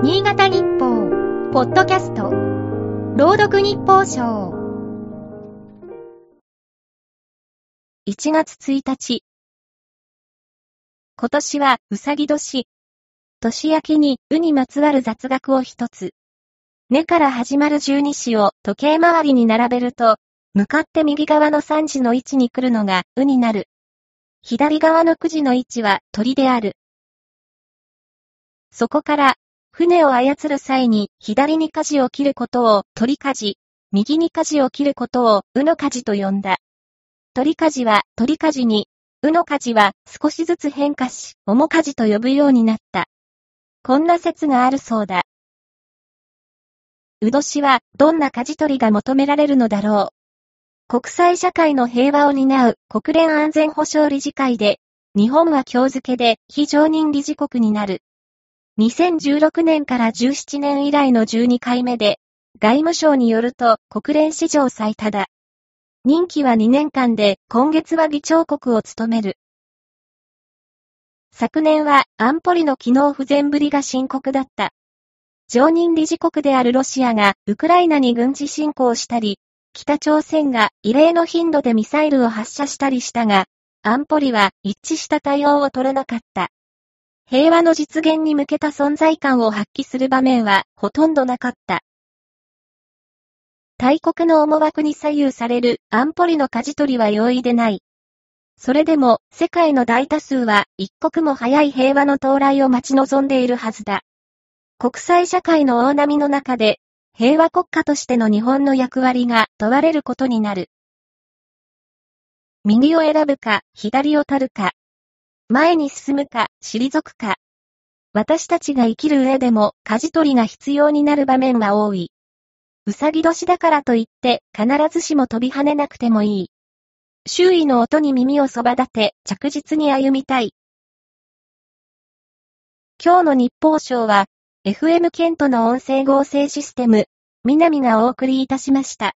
新潟日報、ポッドキャスト、朗読日報賞。1月1日。今年はうさぎ年。年明けにうにまつわる雑学を一つ。根から始まる十二支を時計回りに並べると、向かって右側の三時の位置に来るのがうになる。左側の9時の位置は鳥である。そこから、船を操る際に左に舵を切ることを鳥舵、右に舵を切ることをうの舵と呼んだ。鳥舵は鳥舵に、うの舵は少しずつ変化し、面舵と呼ぶようになった。こんな説があるそうだ。う年はどんな舵取りが求められるのだろう。国際社会の平和を担う国連安全保障理事会で、日本は今日付で非常任理事国になる。2016年から17年以来の12回目で、外務省によると国連史上最多だ。任期は2年間で今月は議長国を務める。昨年は安保理の機能不全ぶりが深刻だった。常任理事国であるロシアがウクライナに軍事侵攻したり、北朝鮮が異例の頻度でミサイルを発射したりしたが、安保理は一致した対応を取れなかった。平和の実現に向けた存在感を発揮する場面はほとんどなかった。大国の思惑に左右される安保理の舵取りは容易でない。それでも世界の大多数は一刻も早い平和の到来を待ち望んでいるはずだ。国際社会の大波の中で平和国家としての日本の役割が問われることになる。右を選ぶか、左を取るか。前に進むか、退くか。私たちが生きる上でも、舵取りが必要になる場面は多い。うさぎ年だからといって、必ずしも飛び跳ねなくてもいい。周囲の音に耳をそば立て、着実に歩みたい。今日の日報賞は、FM ケントの音声合成システム、南がお送りいたしました。